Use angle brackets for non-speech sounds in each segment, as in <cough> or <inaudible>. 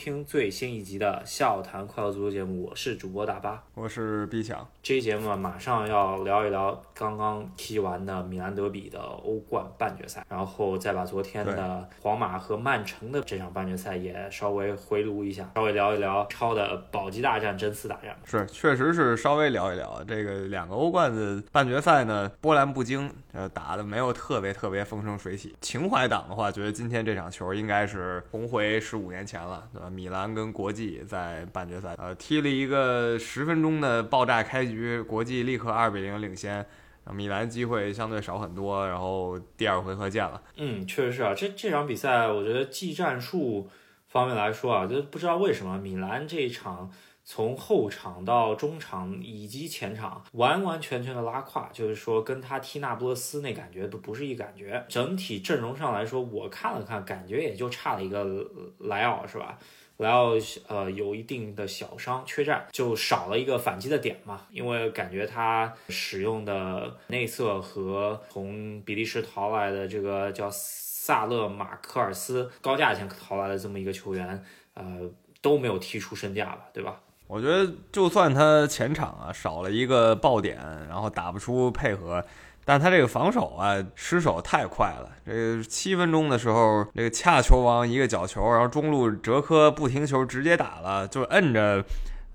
听最新一集的笑谈快乐足球节目，我是主播大巴，我是 B 强。这期节目马上要聊一聊刚刚踢完的米兰德比的欧冠半决赛，然后再把昨天的皇马和曼城的这场半决赛也稍微回炉一下，稍微聊一聊超的保级大战、争四大战。是，确实是稍微聊一聊这个两个欧冠的半决赛呢，波澜不惊，呃，打的没有特别特别风生水起。情怀党的话，觉得今天这场球应该是重回十五年前了，对吧？米兰跟国际在半决赛，呃，踢了一个十分钟的爆炸开局，国际立刻二比零领先，米兰机会相对少很多，然后第二回合见了。嗯，确实是啊，这这场比赛我觉得技战术方面来说啊，就不知道为什么米兰这一场从后场到中场以及前场完完全全的拉胯，就是说跟他踢那不勒斯那感觉都不是一感觉。整体阵容上来说，我看了看，感觉也就差了一个莱奥，是吧？莱奥呃有一定的小伤缺战，就少了一个反击的点嘛。因为感觉他使用的内侧和从比利时淘来的这个叫萨勒马科尔斯高价钱淘来的这么一个球员，呃都没有踢出身价吧，对吧？我觉得就算他前场啊少了一个爆点，然后打不出配合。但他这个防守啊，失手太快了。这个七分钟的时候，这个恰球王一个角球，然后中路哲科不停球直接打了，就摁着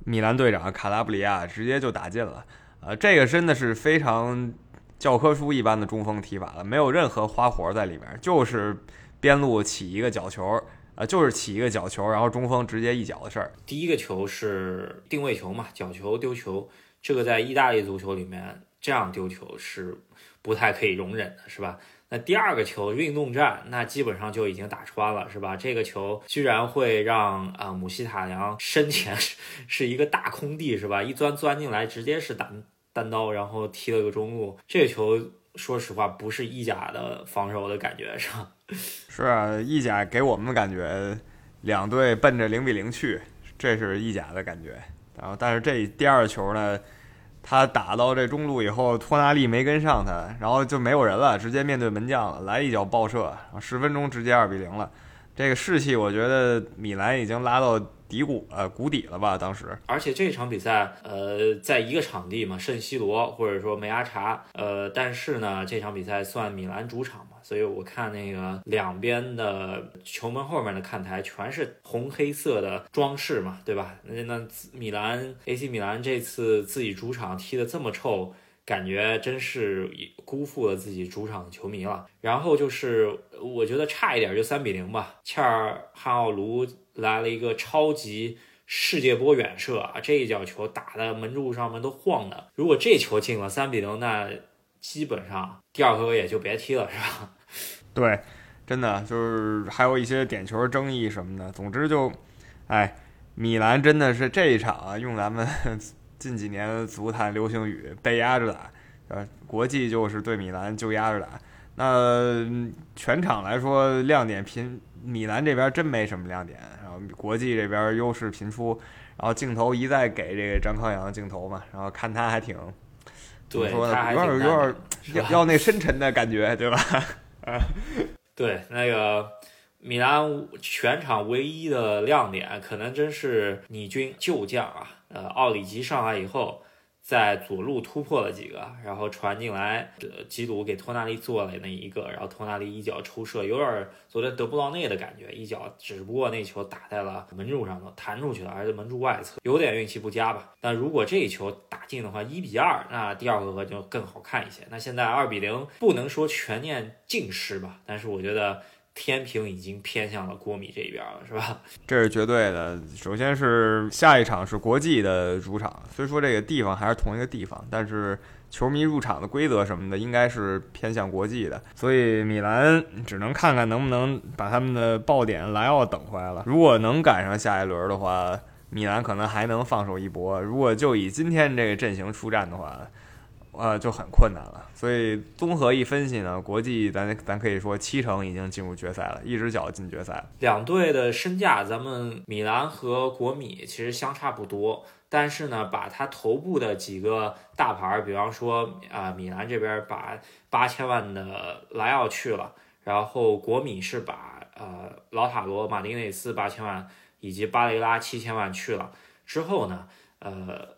米兰队长卡拉布里亚直接就打进了。呃，这个真的是非常教科书一般的中锋踢法了，没有任何花活在里面，就是边路起一个角球，啊，就是起一个角球，然后中锋直接一脚的事儿。第一个球是定位球嘛，角球丢球，这个在意大利足球里面这样丢球是。不太可以容忍的是吧？那第二个球运动战，那基本上就已经打穿了是吧？这个球居然会让啊姆希塔良身前 <laughs> 是一个大空地是吧？一钻钻进来，直接是单单刀，然后踢了个中路。这个球说实话不是意甲的防守的感觉是吧？<laughs> 是啊，意甲给我们的感觉，两队奔着零比零去，这是意甲的感觉。然后但是这第二球呢？他打到这中路以后，托纳利没跟上他，然后就没有人了，直接面对门将了，来一脚爆射，十分钟直接二比零了。这个士气，我觉得米兰已经拉到。底谷呃谷底了吧？当时，而且这场比赛呃在一个场地嘛，圣西罗或者说梅阿查，呃，但是呢这场比赛算米兰主场嘛，所以我看那个两边的球门后面的看台全是红黑色的装饰嘛，对吧？那那米兰 AC 米兰这次自己主场踢得这么臭，感觉真是辜负了自己主场的球迷了。然后就是我觉得差一点就三比零吧，切尔汉奥卢。来了一个超级世界波远射啊！这一脚球打的门柱上面都晃的。如果这球进了三比零，那基本上第二回合也就别踢了，是吧？对，真的就是还有一些点球争议什么的。总之就，哎，米兰真的是这一场啊，用咱们近几年足坛流行语“被压着打”，呃，国际就是对米兰就压着打。那全场来说，亮点频。米兰这边真没什么亮点，国际这边优势频出，然后镜头一再给这个张康阳镜头嘛，然后看他还挺，怎么说呢，有点有点要要那深沉的感觉，对吧？啊，<laughs> 对，那个米兰全场唯一的亮点，可能真是你军旧将啊，呃，奥里吉上来以后。在左路突破了几个，然后传进来，呃，基鲁给托纳利做了那一个，然后托纳利一脚抽射，有点昨天德布劳内的感觉，一脚，只不过那球打在了门柱上头，弹出去了，而且门柱外侧，有点运气不佳吧。但如果这一球打进的话，一比二，那第二回合就更好看一些。那现在二比零，不能说全面尽失吧，但是我觉得。天平已经偏向了国米这边了，是吧？这是绝对的。首先是下一场是国际的主场，虽说这个地方还是同一个地方，但是球迷入场的规则什么的应该是偏向国际的，所以米兰只能看看能不能把他们的爆点莱奥等回来了。如果能赶上下一轮的话，米兰可能还能放手一搏。如果就以今天这个阵型出战的话，呃，就很困难了。所以综合一分析呢，国际咱咱可以说七成已经进入决赛了，一只脚进决赛。两队的身价，咱们米兰和国米其实相差不多，但是呢，把它头部的几个大牌，比方说啊，米兰这边把八千万的莱奥去了，然后国米是把呃老塔罗马丁内斯八千万。以及巴雷拉七千万去了之后呢，呃，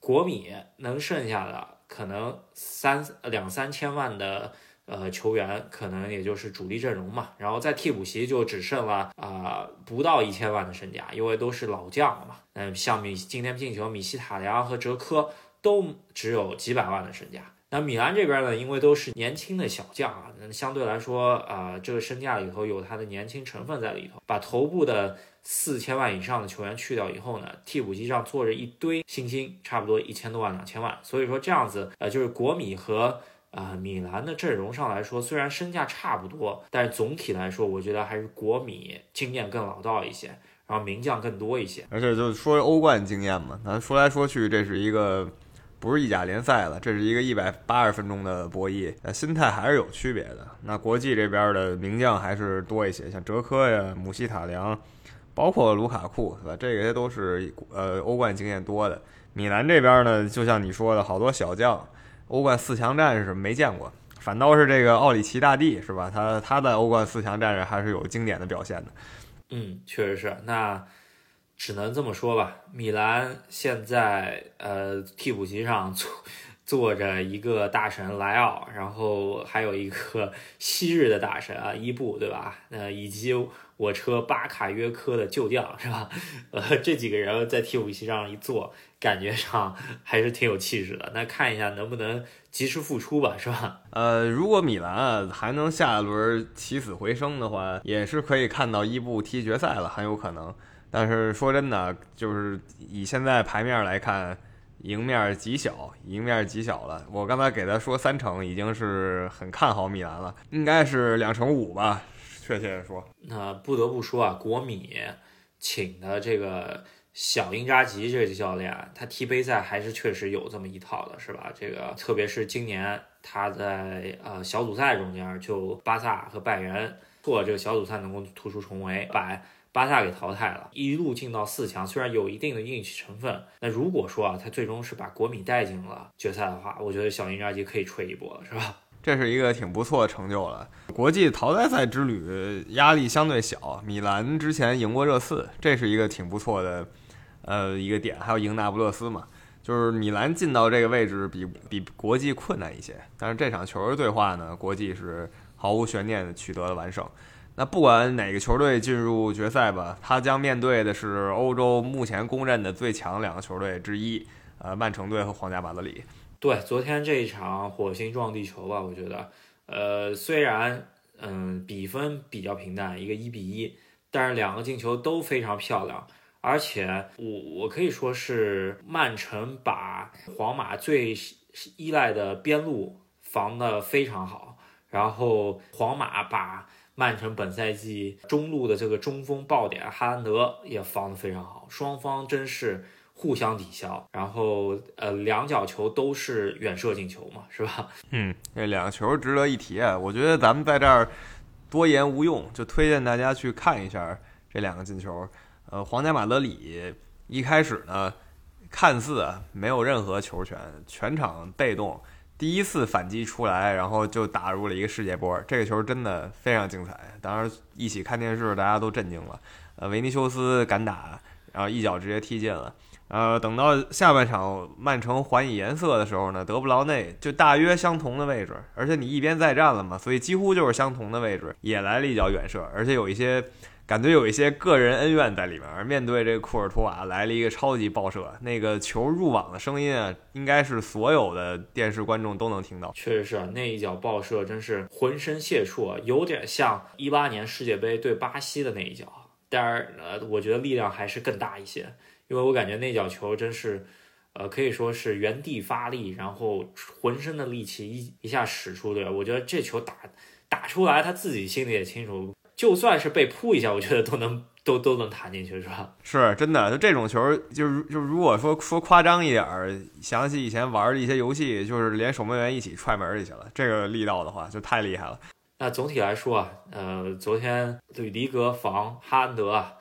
国米能剩下的可能三两三千万的呃球员，可能也就是主力阵容嘛。然后在替补席就只剩了啊不到一千万的身价，因为都是老将了嘛。嗯，像米今天进球米西塔良和哲科都只有几百万的身价。那米兰这边呢，因为都是年轻的小将啊，那相对来说啊，这个身价里头有他的年轻成分在里头。把头部的四千万以上的球员去掉以后呢，替补席上坐着一堆新星，差不多一千多万、两千万。所以说这样子，呃，就是国米和啊米兰的阵容上来说，虽然身价差不多，但是总体来说，我觉得还是国米经验更老道一些，然后名将更多一些。而且就说欧冠经验嘛，咱说来说去，这是一个。不是意甲联赛了，这是一个一百八十分钟的博弈，那心态还是有区别的。那国际这边的名将还是多一些，像哲科呀、姆希塔良，包括卢卡库，是吧？这些都是呃欧冠经验多的。米兰这边呢，就像你说的，好多小将，欧冠四强战士没见过，反倒是这个奥里奇大帝，是吧？他他在欧冠四强战士还是有经典的表现的。嗯，确实是。那。只能这么说吧，米兰现在呃替补席上坐坐着一个大神莱奥，然后还有一个 <laughs> 昔日的大神啊伊布，对吧？呃，以及我车巴卡约科的旧将是吧？<laughs> 呃，这几个人在替补席上一坐，感觉上还是挺有气势的。那看一下能不能及时复出吧，是吧？<laughs> 呃，如果米兰啊还能下一轮起死回生的话，也是可以看到伊布踢决赛了，很有可能。但是说真的，就是以现在牌面来看，赢面极小，赢面极小了。我刚才给他说三成，已经是很看好米兰了，应该是两成五吧，确切的说。那不得不说啊，国米请的这个小英扎吉这个教练，他踢杯赛还是确实有这么一套的，是吧？这个特别是今年他在呃小组赛中间，就巴萨和拜仁，做这个小组赛能够突出重围，把。巴萨给淘汰了，一路进到四强，虽然有一定的运气成分，那如果说啊，他最终是把国米带进了决赛的话，我觉得小英扎吉可以吹一波了，是吧？这是一个挺不错的成就了。国际淘汰赛之旅压力相对小，米兰之前赢过热刺，这是一个挺不错的，呃，一个点。还有赢那不勒斯嘛，就是米兰进到这个位置比比国际困难一些，但是这场球的对话呢，国际是毫无悬念的取得了完胜。那不管哪个球队进入决赛吧，他将面对的是欧洲目前公认的最强两个球队之一，呃，曼城队和皇家马德里。对，昨天这一场火星撞地球吧，我觉得，呃，虽然嗯比分比较平淡，一个一比一，但是两个进球都非常漂亮，而且我我可以说是曼城把皇马最依赖的边路防得非常好，然后皇马把。曼城本赛季中路的这个中锋爆点哈兰德也防得非常好，双方真是互相抵消，然后呃两脚球都是远射进球嘛，是吧？嗯，这两个球值得一提啊！我觉得咱们在这儿多言无用，就推荐大家去看一下这两个进球。呃，皇家马德里一开始呢，看似没有任何球权，全场被动。第一次反击出来，然后就打入了一个世界波，这个球真的非常精彩。当时一起看电视，大家都震惊了。呃，维尼修斯敢打，然后一脚直接踢进了。呃，等到下半场曼城还以颜色的时候呢，德布劳内就大约相同的位置，而且你一边再战了嘛，所以几乎就是相同的位置，也来了一脚远射，而且有一些。感觉有一些个人恩怨在里面。面对这个库尔图瓦来了一个超级爆射，那个球入网的声音啊，应该是所有的电视观众都能听到。确实是那一脚爆射，真是浑身解数啊，有点像一八年世界杯对巴西的那一脚。但是呃，我觉得力量还是更大一些，因为我感觉那脚球真是，呃，可以说是原地发力，然后浑身的力气一一下使出的。我觉得这球打打出来，他自己心里也清楚。就算是被扑一下，我觉得都能都 <laughs> 都能弹进去，是吧？是真的，就这种球，就是就如果说说夸张一点儿，想起以前玩的一些游戏，就是连守门员一起踹门里去了，这个力道的话就太厉害了。那总体来说啊，呃，昨天对迪格防哈兰德啊，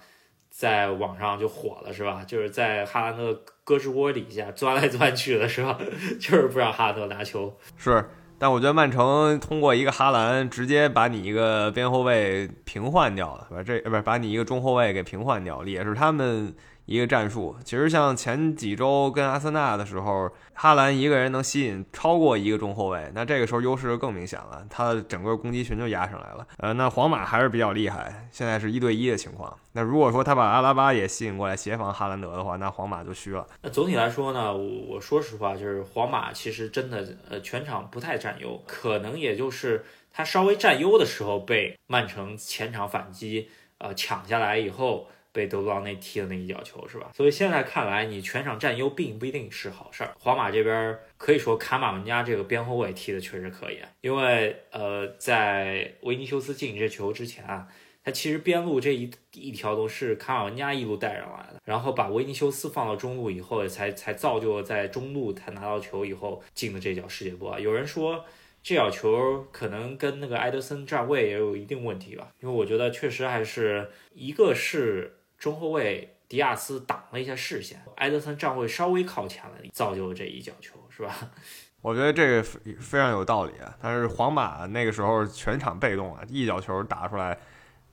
在网上就火了，是吧？就是在哈兰德胳肢窝底下钻来钻去的，是吧？<laughs> 就是不让哈兰德拿球。是。但我觉得曼城通过一个哈兰直接把你一个边后卫平换掉了，把？这不是把你一个中后卫给平换掉了，也是他们。一个战术，其实像前几周跟阿森纳的时候，哈兰一个人能吸引超过一个中后卫，那这个时候优势就更明显了，他的整个攻击群就压上来了。呃，那皇马还是比较厉害，现在是一对一的情况。那如果说他把阿拉巴也吸引过来协防哈兰德的话，那皇马就虚了。那总体来说呢，我说实话，就是皇马其实真的呃全场不太占优，可能也就是他稍微占优的时候被曼城前场反击呃抢下来以后。被德布劳内踢的那一脚球是吧？所以现在看来，你全场占优并不一定是好事儿。皇马这边可以说卡马文加这个边后卫踢的确实可以，因为呃，在维尼修斯进这球之前啊，他其实边路这一一条都是卡马文加一路带上来的，然后把维尼修斯放到中路以后，才才造就了在中路他拿到球以后进的这脚世界波。有人说。这脚球可能跟那个埃德森站位也有一定问题吧，因为我觉得确实还是一个是。中后卫迪亚斯挡了一下视线，埃德森站位稍微靠前了，造就了这一脚球，是吧？<laughs> 我觉得这个非常有道理啊。但是皇马那个时候全场被动啊，一脚球打出来，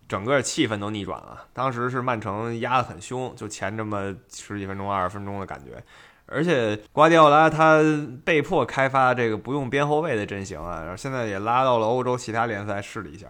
整个气氛都逆转了。当时是曼城压得很凶，就前这么十几分钟、二十分钟的感觉。而且瓜迪奥拉他被迫开发这个不用边后卫的阵型啊，然后现在也拉到了欧洲其他联赛试了一下。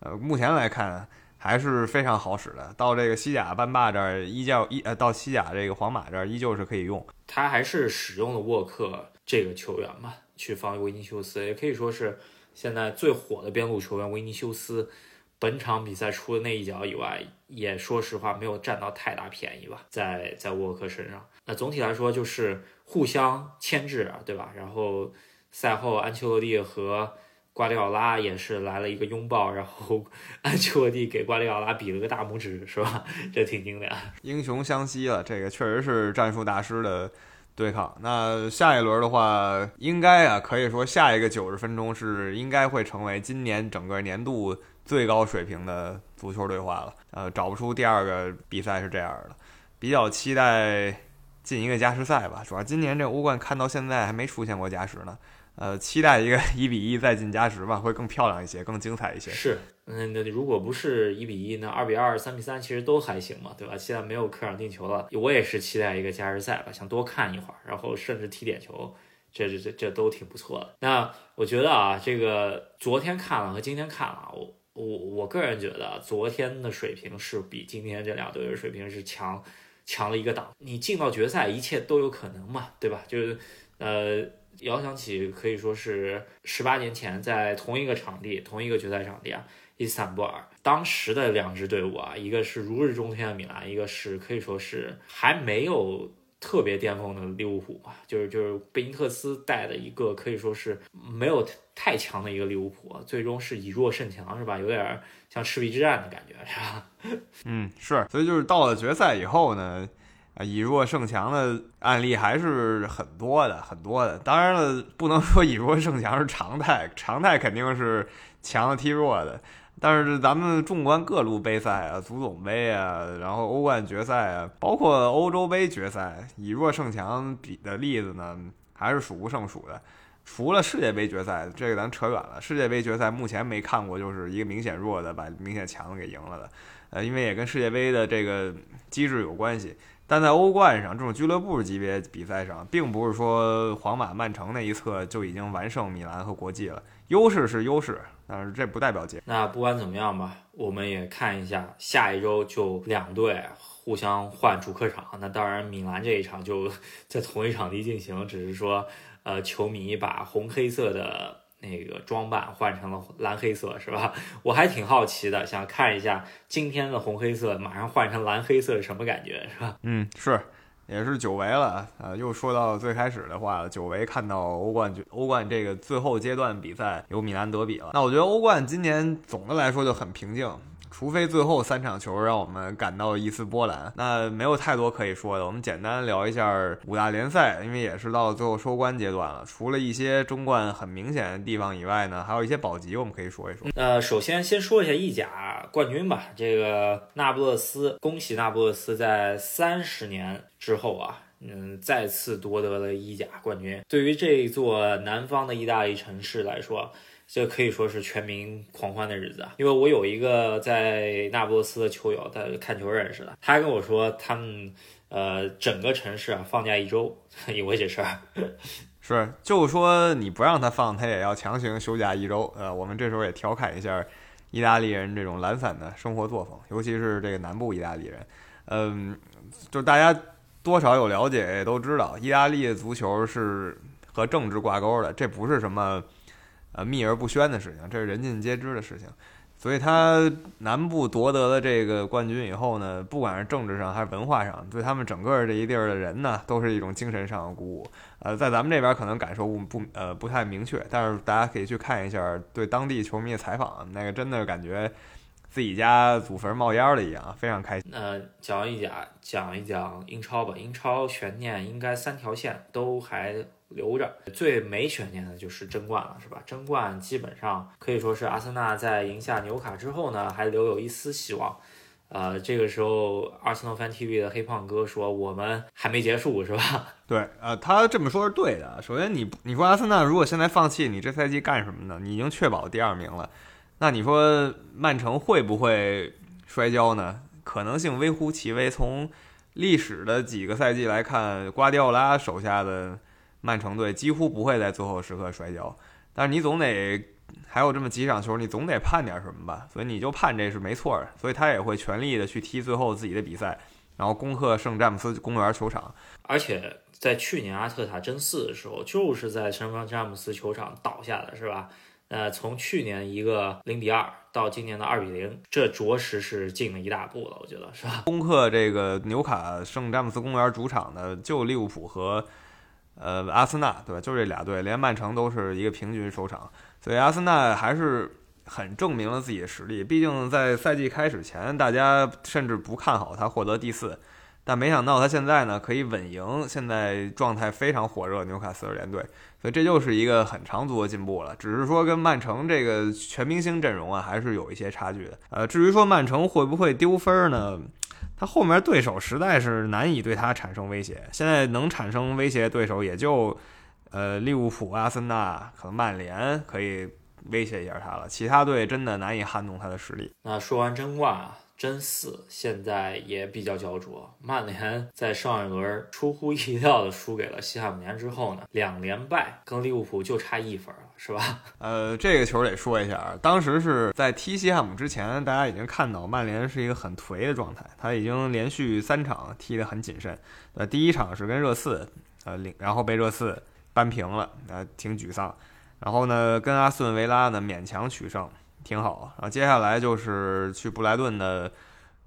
呃，目前来看。还是非常好使的。到这个西甲班霸这儿，依旧一呃，到西甲这个皇马这儿依旧是可以用。他还是使用了沃克这个球员嘛，去防维尼修斯，也可以说是现在最火的边路球员维尼修斯。本场比赛除了那一脚以外，也说实话没有占到太大便宜吧，在在沃克身上。那总体来说就是互相牵制啊，对吧？然后赛后安切洛蒂和。瓜迪奥拉也是来了一个拥抱，然后 <laughs> 安切洛蒂给瓜迪奥拉比了个大拇指，是吧？<laughs> 这挺经典。英雄相惜了，这个确实是战术大师的对抗。那下一轮的话，应该啊，可以说下一个九十分钟是应该会成为今年整个年度最高水平的足球对话了。呃，找不出第二个比赛是这样的，比较期待进一个加时赛吧。主要今年这欧冠看到现在还没出现过加时呢。呃，期待一个 <laughs> 一比一再进加时吧，会更漂亮一些，更精彩一些。是，嗯，那如果不是一比一，那二比二、三比三其实都还行嘛，对吧？现在没有客场进球了，我也是期待一个加时赛吧，想多看一会儿，然后甚至踢点球，这这这这都挺不错的。那我觉得啊，这个昨天看了和今天看了，我我我个人觉得昨天的水平是比今天这两队的水平是强强了一个档。你进到决赛，一切都有可能嘛，对吧？就是呃。遥想起可以说是十八年前，在同一个场地、同一个决赛场地啊，伊斯坦布尔，当时的两支队伍啊，一个是如日中天的米兰，一个是可以说是还没有特别巅峰的利物浦嘛，就是就是贝尼特斯带的一个可以说是没有太强的一个利物浦，最终是以弱胜强，是吧？有点像赤壁之战的感觉，是吧？<laughs> 嗯，是，所以就是到了决赛以后呢。啊，以弱胜强的案例还是很多的，很多的。当然了，不能说以弱胜强是常态，常态肯定是强的踢弱的。但是咱们纵观各路杯赛啊，足总杯啊，然后欧冠决赛啊，包括欧洲杯决赛，以弱胜强比的例子呢，还是数不胜数的。除了世界杯决赛，这个咱扯远了。世界杯决赛目前没看过，就是一个明显弱的把明显强的给赢了的。呃，因为也跟世界杯的这个机制有关系。但在欧冠上这种俱乐部级别比赛上，并不是说皇马、曼城那一侧就已经完胜米兰和国际了。优势是优势，但是这不代表结。那不管怎么样吧，我们也看一下下一周就两队互相换主客场。那当然，米兰这一场就 <laughs> 在同一场地进行，只是说呃，球迷把红黑色的。那个装扮换成了蓝黑色是吧？我还挺好奇的，想看一下今天的红黑色马上换成蓝黑色是什么感觉是吧？嗯，是，也是久违了啊！又说到最开始的话，久违看到欧冠欧冠这个最后阶段比赛有米兰德比了。那我觉得欧冠今年总的来说就很平静。除非最后三场球让我们感到一丝波澜，那没有太多可以说的。我们简单聊一下五大联赛，因为也是到最后收官阶段了。除了一些中冠很明显的地方以外呢，还有一些保级，我们可以说一说。呃，首先先说一下意甲冠军吧。这个那不勒斯，恭喜那不勒斯在三十年之后啊，嗯，再次夺得了意甲冠军。对于这座南方的意大利城市来说，这可以说是全民狂欢的日子啊！因为我有一个在那不勒斯的球友，他看球认识的，他跟我说，他们呃整个城市啊放假一周，<laughs> 以为这事儿。<laughs> 是，就说你不让他放，他也要强行休假一周。呃，我们这时候也调侃一下意大利人这种懒散的生活作风，尤其是这个南部意大利人。嗯，就大家多少有了解，也都知道，意大利足球是和政治挂钩的，这不是什么。呃，秘而不宣的事情，这是人尽皆知的事情。所以，他南部夺得了这个冠军以后呢，不管是政治上还是文化上，对他们整个这一地儿的人呢，都是一种精神上的鼓舞。呃，在咱们这边可能感受不呃不太明确，但是大家可以去看一下对当地球迷的采访，那个真的感觉自己家祖坟冒烟了一样，非常开心。那讲一讲讲一讲英超吧，英超悬念应该三条线都还。留着最没悬念的就是争冠了，是吧？争冠基本上可以说是阿森纳在赢下纽卡之后呢，还留有一丝希望。呃，这个时候，阿森纳 fan TV 的黑胖哥说：“我们还没结束，是吧？” <laughs> 对，呃，他这么说是对的。首先，你你说阿森纳如果现在放弃，你这赛季干什么呢？你已经确保第二名了，那你说曼城会不会摔跤呢？可能性微乎其微。从历史的几个赛季来看，瓜迪奥拉手下的。曼城队几乎不会在最后时刻摔跤，但是你总得还有这么几场球，你总得盼点什么吧？所以你就盼这是没错的，所以他也会全力的去踢最后自己的比赛，然后攻克圣詹姆斯公园球场。而且在去年阿特塔争四的时候，就是在圣詹姆斯球场倒下的，是吧？呃，从去年一个零比二到今年的二比零，这着实是进了一大步了，我觉得是吧？攻克这个纽卡圣詹姆斯公园主场的就利物浦和。呃，阿森纳对吧？就这俩队，连曼城都是一个平均收场，所以阿森纳还是很证明了自己的实力。毕竟在赛季开始前，大家甚至不看好他获得第四，但没想到他现在呢可以稳赢现在状态非常火热纽卡斯尔联队，所以这就是一个很长足的进步了。只是说跟曼城这个全明星阵容啊，还是有一些差距的。呃，至于说曼城会不会丢分儿呢？他后面对手实在是难以对他产生威胁，现在能产生威胁对手也就，呃，利物浦、阿森纳，可能曼联可以威胁一下他了，其他队真的难以撼动他的实力。那说完争冠啊。真四现在也比较焦灼，曼联在上一轮出乎意料的输给了西汉姆联之后呢，两连败，跟利物浦就差一分了，是吧？<laughs> 呃，这个球得说一下，当时是在踢西汉姆之前，大家已经看到曼联是一个很颓的状态，他已经连续三场踢得很谨慎。呃，第一场是跟热刺，呃领，然后被热刺扳平了，呃，挺沮丧。然后呢，跟阿斯顿维拉呢勉强取胜。挺好，然后接下来就是去布莱顿的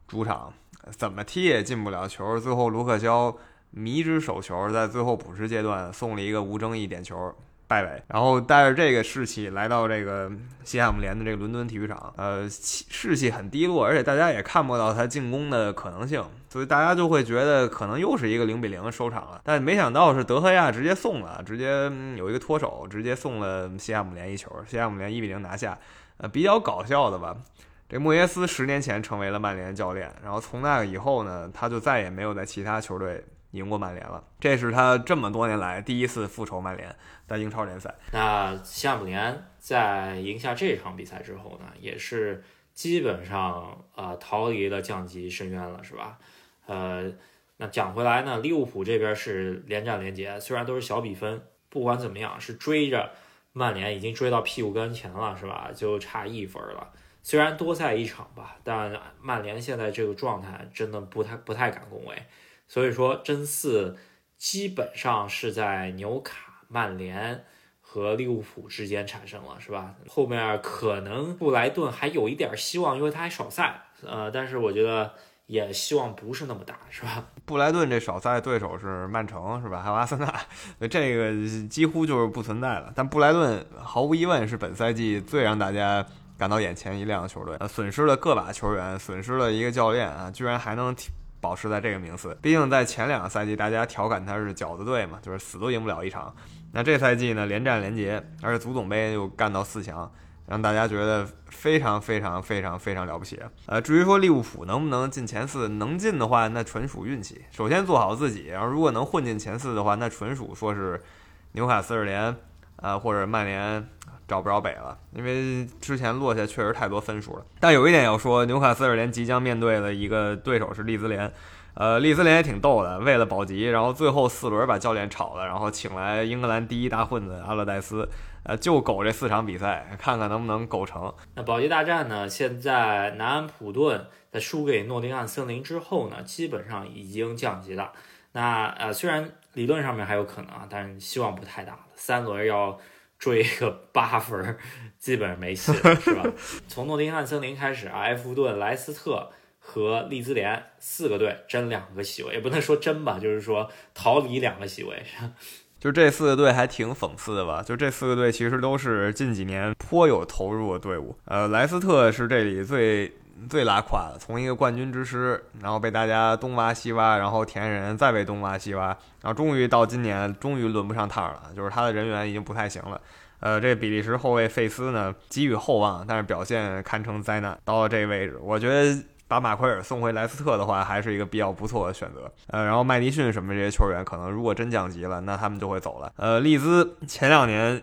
主场，怎么踢也进不了球，最后卢克肖迷之手球在最后补时阶段送了一个无争议点球败北，然后带着这个士气来到这个西汉姆联的这个伦敦体育场，呃，士气很低落，而且大家也看不到他进攻的可能性，所以大家就会觉得可能又是一个零比零收场了，但没想到是德赫亚直接送了，直接有一个脱手，直接送了西汉姆联一球，西汉姆联一比零拿下。呃，比较搞笑的吧，这莫耶斯十年前成为了曼联教练，然后从那以后呢，他就再也没有在其他球队赢过曼联了。这是他这么多年来第一次复仇曼联英超联赛。那西汉姆联在赢下这场比赛之后呢，也是基本上啊逃离了降级深渊了，是吧？呃，那讲回来呢，利物浦这边是连战连捷，虽然都是小比分，不管怎么样是追着。曼联已经追到屁股跟前了，是吧？就差一分了。虽然多赛一场吧，但曼联现在这个状态真的不太不太敢恭维。所以说，争四基本上是在纽卡、曼联和利物浦之间产生了，是吧？后面可能布莱顿还有一点希望，因为他还少赛。呃，但是我觉得。也希望不是那么大，是吧？布莱顿这少赛对手是曼城，是吧？还有阿森纳，这个几乎就是不存在了。但布莱顿毫无疑问是本赛季最让大家感到眼前一亮的球队。呃，损失了个把球员，损失了一个教练啊，居然还能保持在这个名次。毕竟在前两个赛季，大家调侃他是饺子队嘛，就是死都赢不了一场。那这赛季呢，连战连捷，而且足总杯又干到四强，让大家觉得非常非常非常非常了不起。呃，至于说利物浦能不能进前四，能进的话，那纯属运气。首先做好自己，然后如果能混进前四的话，那纯属说是纽卡斯尔联，呃或者曼联找不着北了，因为之前落下确实太多分数了。但有一点要说，纽卡斯尔联即将面对的一个对手是利兹联。呃，利兹联也挺逗的，为了保级，然后最后四轮把教练炒了，然后请来英格兰第一大混子阿勒代斯，呃，就苟这四场比赛，看看能不能苟成。<laughs> 那保级大战呢？现在南安普顿在输给诺丁汉森林之后呢，基本上已经降级了。那呃，虽然理论上面还有可能啊，但是希望不太大了。三轮要追个八分，基本上没戏了，是吧？<laughs> 从诺丁汉森林开始啊，埃弗顿、莱斯特。和利兹联四个队争两个席位，也不能说争吧，就是说逃离两个席位。<laughs> 就这四个队还挺讽刺的吧？就这四个队其实都是近几年颇有投入的队伍。呃，莱斯特是这里最最拉胯的，从一个冠军之师，然后被大家东挖西挖，然后填人，再被东挖西挖，然后终于到今年，终于轮不上趟了，就是他的人员已经不太行了。呃，这比利时后卫费斯呢，给予厚望，但是表现堪称灾难。到了这个位置，我觉得。把马奎尔送回莱斯特的话，还是一个比较不错的选择。呃，然后麦迪逊什么这些球员，可能如果真降级了，那他们就会走了。呃，利兹前两年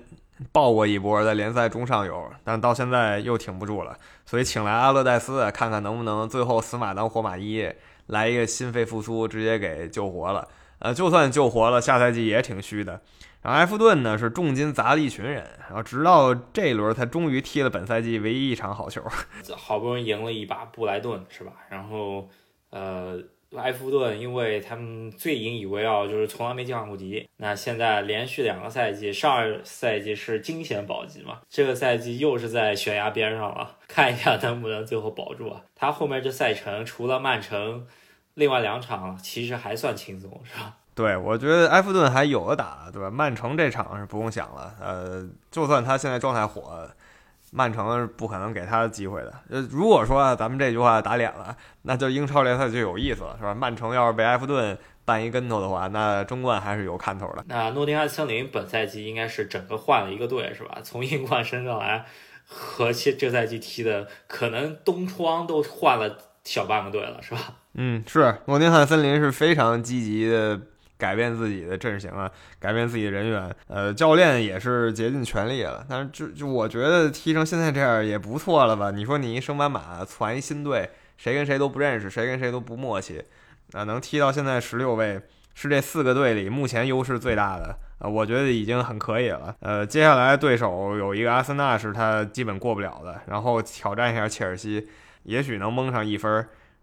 爆过一波，在联赛中上游，但到现在又挺不住了，所以请来阿勒代斯，看看能不能最后死马当活马医，来一个心肺复苏，直接给救活了。呃，就算救活了，下赛季也挺虚的。然后埃弗顿呢是重金砸了一群人，然后直到这一轮才终于踢了本赛季唯一一场好球，<laughs> 好不容易赢了一把布莱顿，是吧？然后，呃，埃弗顿因为他们最引以为傲就是从来没降过级，那现在连续两个赛季，上个赛季是惊险保级嘛，这个赛季又是在悬崖边上了，看一下能不能最后保住啊？他后面这赛程除了曼城，另外两场其实还算轻松，是吧？<laughs> 对，我觉得埃弗顿还有的打，对吧？曼城这场是不用想了，呃，就算他现在状态火，曼城是不可能给他机会的。呃，如果说咱们这句话打脸了，那就英超联赛就有意思了，是吧？曼城要是被埃弗顿绊一跟头的话，那中冠还是有看头的。那诺丁汉森林本赛季应该是整个换了一个队，是吧？从英冠升上来，和这这赛季踢的，可能东窗都换了小半个队了，是吧？嗯，是诺丁汉森林是非常积极的。改变自己的阵型啊，改变自己的人员，呃，教练也是竭尽全力了。但是就就我觉得踢成现在这样也不错了吧？你说你一升班马攒一新队，谁跟谁都不认识，谁跟谁都不默契，啊，能踢到现在十六位，是这四个队里目前优势最大的啊，我觉得已经很可以了。呃，接下来对手有一个阿森纳是他基本过不了的，然后挑战一下切尔西，也许能蒙上一分，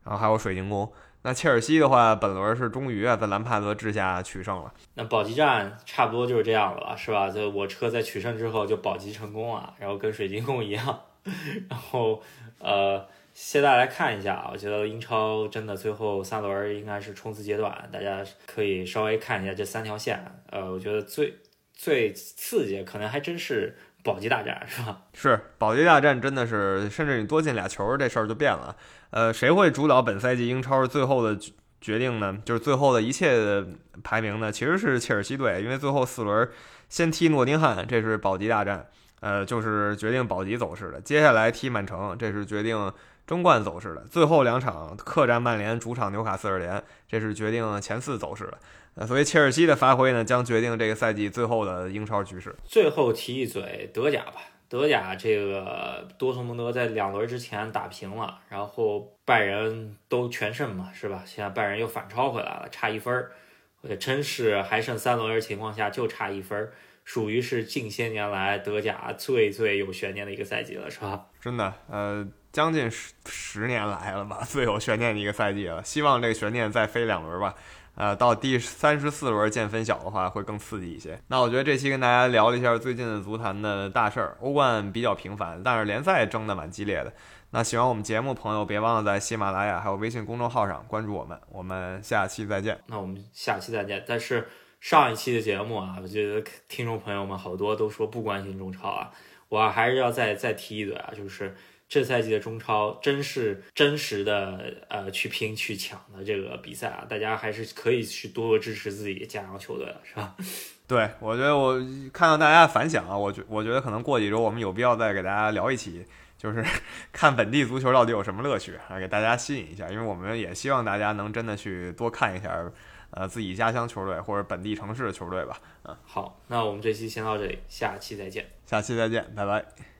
然后还有水晶宫。那切尔西的话，本轮是终于啊在兰帕德治下取胜了。那保级战差不多就是这样了吧，是吧？就我车在取胜之后就保级成功了，然后跟水晶宫一样。<laughs> 然后呃，现在来看一下啊，我觉得英超真的最后三轮应该是冲刺阶段，大家可以稍微看一下这三条线。呃，我觉得最最刺激可能还真是保级大战，是吧？是保级大战，真的是，甚至你多进俩球，这事儿就变了。呃，谁会主导本赛季英超最后的决定呢？就是最后的一切排名呢？其实是切尔西队，因为最后四轮先踢诺丁汉，这是保级大战，呃，就是决定保级走势的。接下来踢曼城，这是决定争冠走势的。最后两场客战曼联，主场纽卡斯尔联，这是决定前四走势的。呃，所以切尔西的发挥呢，将决定这个赛季最后的英超局势。最后提一嘴德甲吧。德甲这个多特蒙德在两轮之前打平了，然后拜仁都全胜嘛，是吧？现在拜仁又反超回来了，差一分儿，也真是还剩三轮的情况下就差一分儿，属于是近些年来德甲最最有悬念的一个赛季了，是吧？真的，呃，将近十十年来了吧，最有悬念的一个赛季了，希望这个悬念再飞两轮吧。呃，到第三十四轮见分晓的话，会更刺激一些。那我觉得这期跟大家聊了一下最近的足坛的大事儿。欧冠比较平凡，但是联赛争得蛮激烈的。那喜欢我们节目朋友，别忘了在喜马拉雅还有微信公众号上关注我们。我们下期再见。那我们下期再见。但是上一期的节目啊，我觉得听众朋友们好多都说不关心中超啊，我还是要再再提一嘴啊，就是这赛季的中超真是真实的呃去拼去抢的这个比赛啊，大家还是可以去多多支持自己家乡球队了，是吧？<laughs> 对，我觉得我看到大家的反响啊，我觉我觉得可能过几周我们有必要再给大家聊一期，就是 <laughs> 看本地足球到底有什么乐趣啊，给大家吸引一下，因为我们也希望大家能真的去多看一下，呃，自己家乡球队或者本地城市的球队吧。嗯，好，那我们这期先到这里，下期再见。下期再见，拜拜。